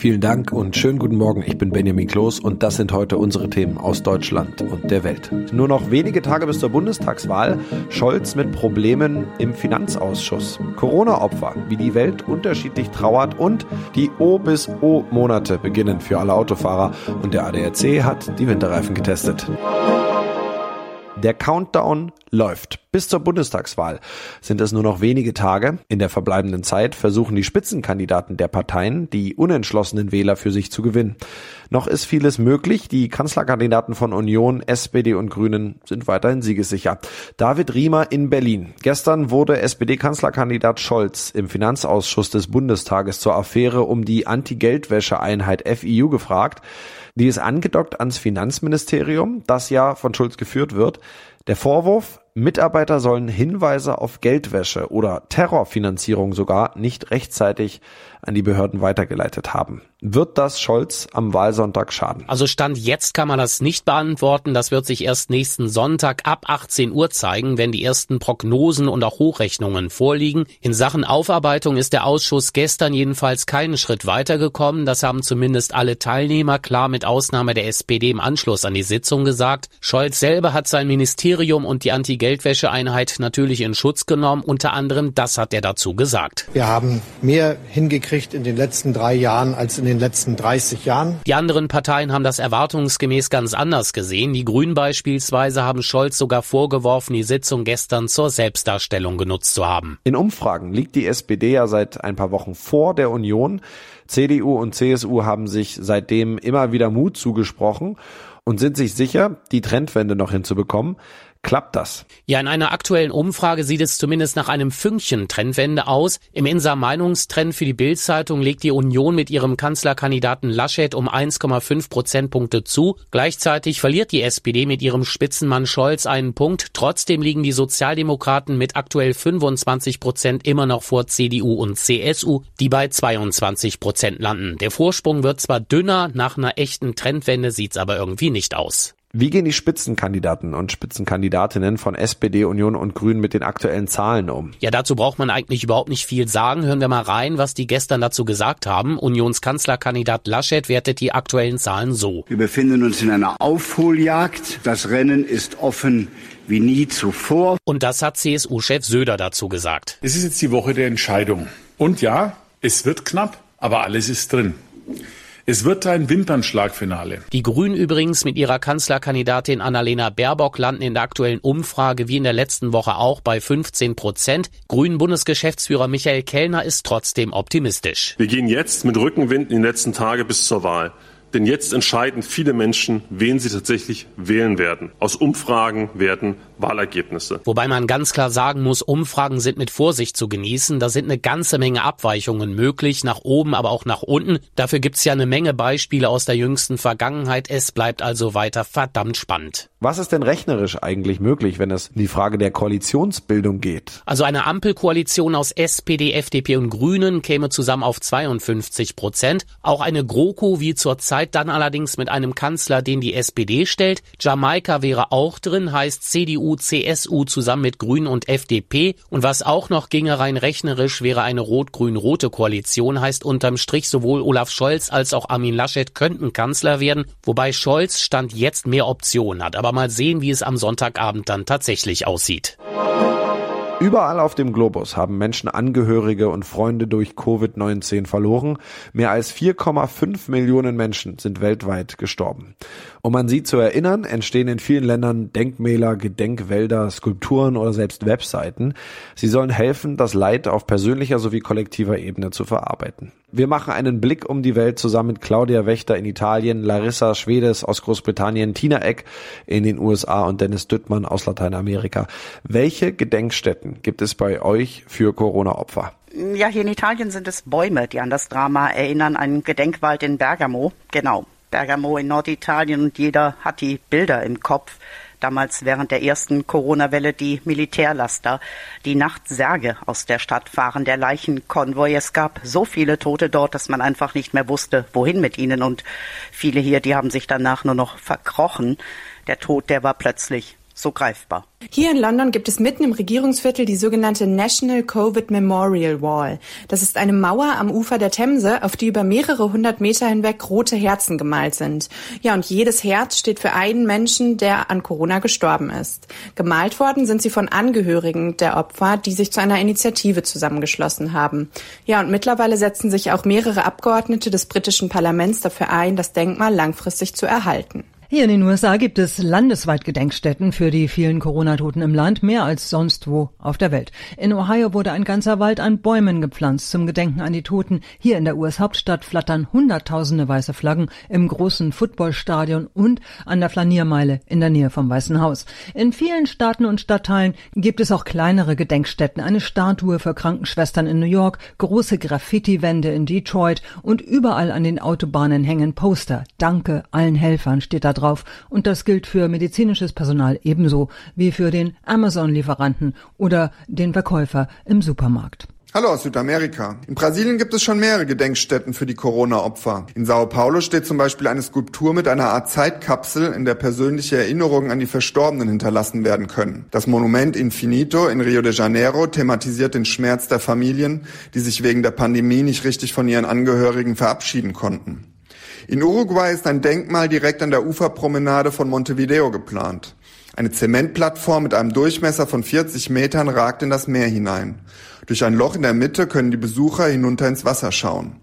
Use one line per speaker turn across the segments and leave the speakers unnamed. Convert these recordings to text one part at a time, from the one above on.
Vielen Dank und schönen guten Morgen. Ich bin Benjamin Kloß und das sind heute unsere Themen aus Deutschland und der Welt. Nur noch wenige Tage bis zur Bundestagswahl. Scholz mit Problemen im Finanzausschuss. Corona-Opfer, wie die Welt unterschiedlich trauert und die O bis O-Monate beginnen für alle Autofahrer. Und der ADAC hat die Winterreifen getestet. Der Countdown läuft. Bis zur Bundestagswahl sind es nur noch wenige Tage. In der verbleibenden Zeit versuchen die Spitzenkandidaten der Parteien, die unentschlossenen Wähler für sich zu gewinnen. Noch ist vieles möglich. Die Kanzlerkandidaten von Union, SPD und Grünen sind weiterhin siegessicher. David Riemer in Berlin. Gestern wurde SPD-Kanzlerkandidat Scholz im Finanzausschuss des Bundestages zur Affäre um die Anti-Geldwäsche-Einheit FIU gefragt. Die ist angedockt ans Finanzministerium, das ja von Schulz geführt wird. Der Vorwurf, Mitarbeiter sollen Hinweise auf Geldwäsche oder Terrorfinanzierung sogar nicht rechtzeitig an die Behörden weitergeleitet haben. Wird das Scholz am Wahlsonntag schaden?
Also Stand jetzt kann man das nicht beantworten. Das wird sich erst nächsten Sonntag ab 18 Uhr zeigen, wenn die ersten Prognosen und auch Hochrechnungen vorliegen. In Sachen Aufarbeitung ist der Ausschuss gestern jedenfalls keinen Schritt weitergekommen. Das haben zumindest alle Teilnehmer klar mit Ausnahme der SPD im Anschluss an die Sitzung gesagt. Scholz selber hat sein Ministerium und die Anti-Geldwäsche-Einheit natürlich in Schutz genommen. Unter anderem das hat er dazu gesagt.
Wir haben mehr hingekriegt in den letzten drei Jahren als in den letzten 30 Jahren.
Die anderen Parteien haben das erwartungsgemäß ganz anders gesehen. Die Grünen beispielsweise haben Scholz sogar vorgeworfen, die Sitzung gestern zur Selbstdarstellung genutzt zu haben.
In Umfragen liegt die SPD ja seit ein paar Wochen vor der Union. CDU und CSU haben sich seitdem immer wieder Mut zugesprochen und sind sich sicher, die Trendwende noch hinzubekommen. Klappt das?
Ja, in einer aktuellen Umfrage sieht es zumindest nach einem Fünkchen Trendwende aus. Im Insa Meinungstrend für die Bild-Zeitung legt die Union mit ihrem Kanzlerkandidaten Laschet um 1,5 Prozentpunkte zu. Gleichzeitig verliert die SPD mit ihrem Spitzenmann Scholz einen Punkt. Trotzdem liegen die Sozialdemokraten mit aktuell 25 Prozent immer noch vor CDU und CSU, die bei 22 Prozent landen. Der Vorsprung wird zwar dünner, nach einer echten Trendwende sieht's aber irgendwie nicht aus.
Wie gehen die Spitzenkandidaten und Spitzenkandidatinnen von SPD, Union und Grünen mit den aktuellen Zahlen um?
Ja, dazu braucht man eigentlich überhaupt nicht viel sagen. Hören wir mal rein, was die gestern dazu gesagt haben. Unionskanzlerkandidat Laschet wertet die aktuellen Zahlen so.
Wir befinden uns in einer Aufholjagd. Das Rennen ist offen wie nie zuvor.
Und das hat CSU-Chef Söder dazu gesagt.
Es ist jetzt die Woche der Entscheidung. Und ja, es wird knapp, aber alles ist drin. Es wird ein Wimpernschlagfinale.
Die Grünen übrigens mit ihrer Kanzlerkandidatin Annalena Baerbock landen in der aktuellen Umfrage wie in der letzten Woche auch bei 15 Prozent. Grünen Bundesgeschäftsführer Michael Kellner ist trotzdem optimistisch.
Wir gehen jetzt mit Rückenwind in den letzten Tage bis zur Wahl. Denn jetzt entscheiden viele Menschen, wen sie tatsächlich wählen werden. Aus Umfragen werden Wahlergebnisse.
Wobei man ganz klar sagen muss, Umfragen sind mit Vorsicht zu genießen. Da sind eine ganze Menge Abweichungen möglich, nach oben, aber auch nach unten. Dafür gibt's ja eine Menge Beispiele aus der jüngsten Vergangenheit. Es bleibt also weiter verdammt spannend.
Was ist denn rechnerisch eigentlich möglich, wenn es in die Frage der Koalitionsbildung geht?
Also eine Ampelkoalition aus SPD, FDP und Grünen käme zusammen auf 52 Prozent. Auch eine GroKo wie zurzeit dann allerdings mit einem Kanzler, den die SPD stellt. Jamaika wäre auch drin, heißt CDU, CSU zusammen mit Grünen und FDP. Und was auch noch ginge rein rechnerisch, wäre eine rot-grün-rote Koalition, heißt unterm Strich sowohl Olaf Scholz als auch Armin Laschet könnten Kanzler werden, wobei Scholz Stand jetzt mehr Optionen hat. Aber aber mal sehen, wie es am Sonntagabend dann tatsächlich aussieht.
Überall auf dem Globus haben Menschen Angehörige und Freunde durch Covid-19 verloren. Mehr als 4,5 Millionen Menschen sind weltweit gestorben. Um an sie zu erinnern, entstehen in vielen Ländern Denkmäler, Gedenkwälder, Skulpturen oder selbst Webseiten. Sie sollen helfen, das Leid auf persönlicher sowie kollektiver Ebene zu verarbeiten. Wir machen einen Blick um die Welt zusammen mit Claudia Wächter in Italien, Larissa Schwedes aus Großbritannien, Tina Eck in den USA und Dennis Düttmann aus Lateinamerika. Welche Gedenkstätten gibt es bei euch für Corona-Opfer?
Ja, hier in Italien sind es Bäume, die an das Drama erinnern. Ein Gedenkwald in Bergamo. Genau. Bergamo in Norditalien und jeder hat die Bilder im Kopf damals während der ersten Corona-Welle die Militärlaster, die nachts Särge aus der Stadt fahren, der Leichenkonvoi. Es gab so viele Tote dort, dass man einfach nicht mehr wusste, wohin mit ihnen. Und viele hier, die haben sich danach nur noch verkrochen. Der Tod, der war plötzlich so greifbar.
Hier in London gibt es mitten im Regierungsviertel die sogenannte National Covid Memorial Wall. Das ist eine Mauer am Ufer der Themse, auf die über mehrere hundert Meter hinweg rote Herzen gemalt sind. Ja, und jedes Herz steht für einen Menschen, der an Corona gestorben ist. Gemalt worden sind sie von Angehörigen der Opfer, die sich zu einer Initiative zusammengeschlossen haben. Ja, und mittlerweile setzen sich auch mehrere Abgeordnete des britischen Parlaments dafür ein, das Denkmal langfristig zu erhalten.
Hier in den USA gibt es landesweit Gedenkstätten für die vielen Corona-Toten im Land, mehr als sonst wo auf der Welt. In Ohio wurde ein ganzer Wald an Bäumen gepflanzt zum Gedenken an die Toten. Hier in der US-Hauptstadt flattern Hunderttausende weiße Flaggen im großen Footballstadion und an der Flaniermeile in der Nähe vom Weißen Haus. In vielen Staaten und Stadtteilen gibt es auch kleinere Gedenkstätten, eine Statue für Krankenschwestern in New York, große Graffiti-Wände in Detroit und überall an den Autobahnen hängen Poster. Danke allen Helfern steht da drauf. Und das gilt für medizinisches Personal ebenso wie für den Amazon-Lieferanten oder den Verkäufer im Supermarkt.
Hallo aus Südamerika. In Brasilien gibt es schon mehrere Gedenkstätten für die Corona-Opfer. In Sao Paulo steht zum Beispiel eine Skulptur mit einer Art Zeitkapsel, in der persönliche Erinnerungen an die Verstorbenen hinterlassen werden können. Das Monument Infinito in Rio de Janeiro thematisiert den Schmerz der Familien, die sich wegen der Pandemie nicht richtig von ihren Angehörigen verabschieden konnten. In Uruguay ist ein Denkmal direkt an der Uferpromenade von Montevideo geplant. Eine Zementplattform mit einem Durchmesser von 40 Metern ragt in das Meer hinein. Durch ein Loch in der Mitte können die Besucher hinunter ins Wasser schauen.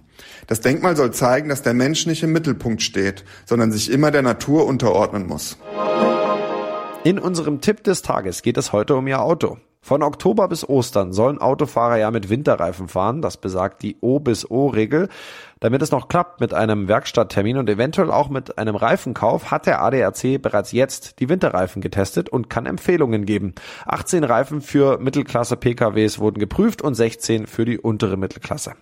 Das Denkmal soll zeigen, dass der Mensch nicht im Mittelpunkt steht, sondern sich immer der Natur unterordnen muss.
In unserem Tipp des Tages geht es heute um Ihr Auto. Von Oktober bis Ostern sollen Autofahrer ja mit Winterreifen fahren, das besagt die O bis O-Regel. Damit es noch klappt mit einem Werkstatttermin und eventuell auch mit einem Reifenkauf, hat der ADAC bereits jetzt die Winterreifen getestet und kann Empfehlungen geben. 18 Reifen für Mittelklasse PKWs wurden geprüft und 16 für die untere Mittelklasse.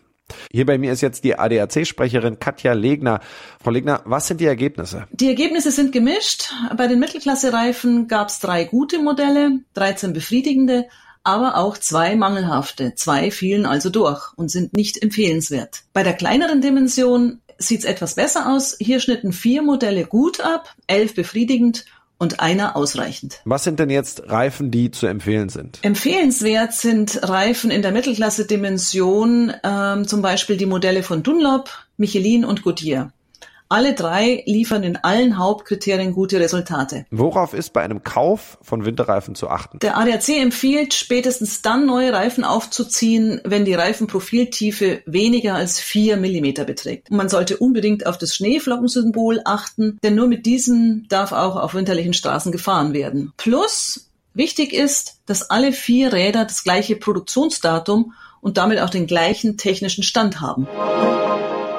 Hier bei mir ist jetzt die ADAC-Sprecherin Katja Legner. Frau Legner, was sind die Ergebnisse?
Die Ergebnisse sind gemischt. Bei den Mittelklasse-Reifen gab es drei gute Modelle, 13 befriedigende, aber auch zwei mangelhafte. Zwei fielen also durch und sind nicht empfehlenswert. Bei der kleineren Dimension sieht es etwas besser aus. Hier schnitten vier Modelle gut ab, elf befriedigend und einer ausreichend.
Was sind denn jetzt Reifen, die zu empfehlen sind?
Empfehlenswert sind Reifen in der Mittelklasse-Dimension, ähm, zum Beispiel die Modelle von Dunlop, Michelin und Goodyear. Alle drei liefern in allen Hauptkriterien gute Resultate.
Worauf ist bei einem Kauf von Winterreifen zu achten?
Der ADAC empfiehlt spätestens dann neue Reifen aufzuziehen, wenn die Reifenprofiltiefe weniger als vier Millimeter beträgt. Und man sollte unbedingt auf das Schneeflockensymbol achten, denn nur mit diesem darf auch auf winterlichen Straßen gefahren werden. Plus Wichtig ist, dass alle vier Räder das gleiche Produktionsdatum und damit auch den gleichen technischen Stand haben.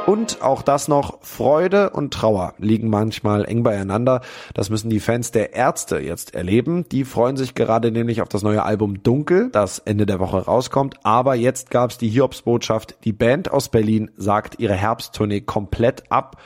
Und auch das noch, Freude und Trauer liegen manchmal eng beieinander. Das müssen die Fans der Ärzte jetzt erleben. Die freuen sich gerade nämlich auf das neue Album Dunkel, das Ende der Woche rauskommt. Aber jetzt gab's die Hiobsbotschaft. Die Band aus Berlin sagt ihre Herbsttournee komplett ab.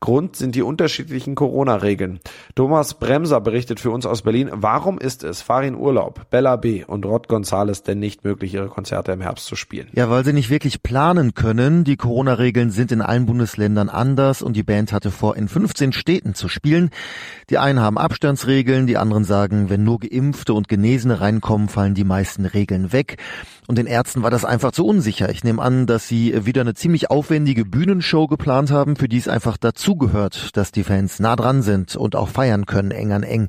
Grund sind die unterschiedlichen Corona-Regeln. Thomas Bremser berichtet für uns aus Berlin, warum ist es Farin Urlaub, Bella B. und Rod Gonzales denn nicht möglich, ihre Konzerte im Herbst zu spielen?
Ja, weil sie nicht wirklich planen können. Die Corona-Regeln sind in allen Bundesländern anders und die Band hatte vor, in 15 Städten zu spielen. Die einen haben Abstandsregeln, die anderen sagen, wenn nur Geimpfte und Genesene reinkommen, fallen die meisten Regeln weg. Und den Ärzten war das einfach zu unsicher. Ich nehme an, dass sie wieder eine ziemlich aufwendige Bühnenshow geplant haben, für die es einfach dazugehört, dass die Fans nah dran sind und auch feiern können, eng an eng.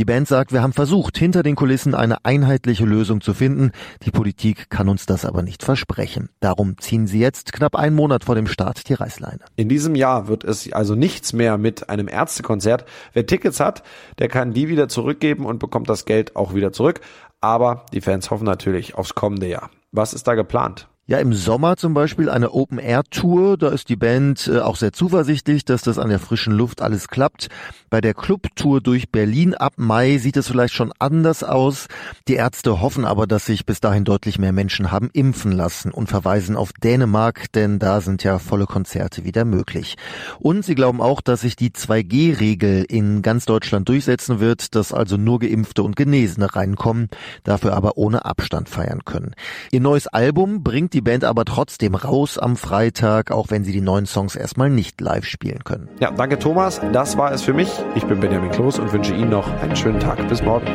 Die Band sagt, wir haben versucht, hinter den Kulissen eine einheitliche Lösung zu finden. Die Politik kann uns das aber nicht versprechen. Darum ziehen sie jetzt knapp einen Monat vor dem Start die Reißleine.
In diesem Jahr wird es also nichts mehr mit einem Ärztekonzert. Wer Tickets hat, der kann die wieder zurückgeben und bekommt das Geld auch wieder zurück. Aber die Fans hoffen natürlich aufs kommende Jahr. Was ist da geplant?
Ja, im Sommer zum Beispiel eine Open-Air-Tour. Da ist die Band äh, auch sehr zuversichtlich, dass das an der frischen Luft alles klappt. Bei der Club-Tour durch Berlin ab Mai sieht es vielleicht schon anders aus. Die Ärzte hoffen aber, dass sich bis dahin deutlich mehr Menschen haben impfen lassen und verweisen auf Dänemark, denn da sind ja volle Konzerte wieder möglich. Und sie glauben auch, dass sich die 2G-Regel in ganz Deutschland durchsetzen wird, dass also nur Geimpfte und Genesene reinkommen, dafür aber ohne Abstand feiern können. Ihr neues Album bringt die Band aber trotzdem raus am Freitag, auch wenn sie die neuen Songs erstmal nicht live spielen können.
Ja, danke Thomas. Das war es für mich. Ich bin Benjamin Kloß und wünsche Ihnen noch einen schönen Tag. Bis morgen.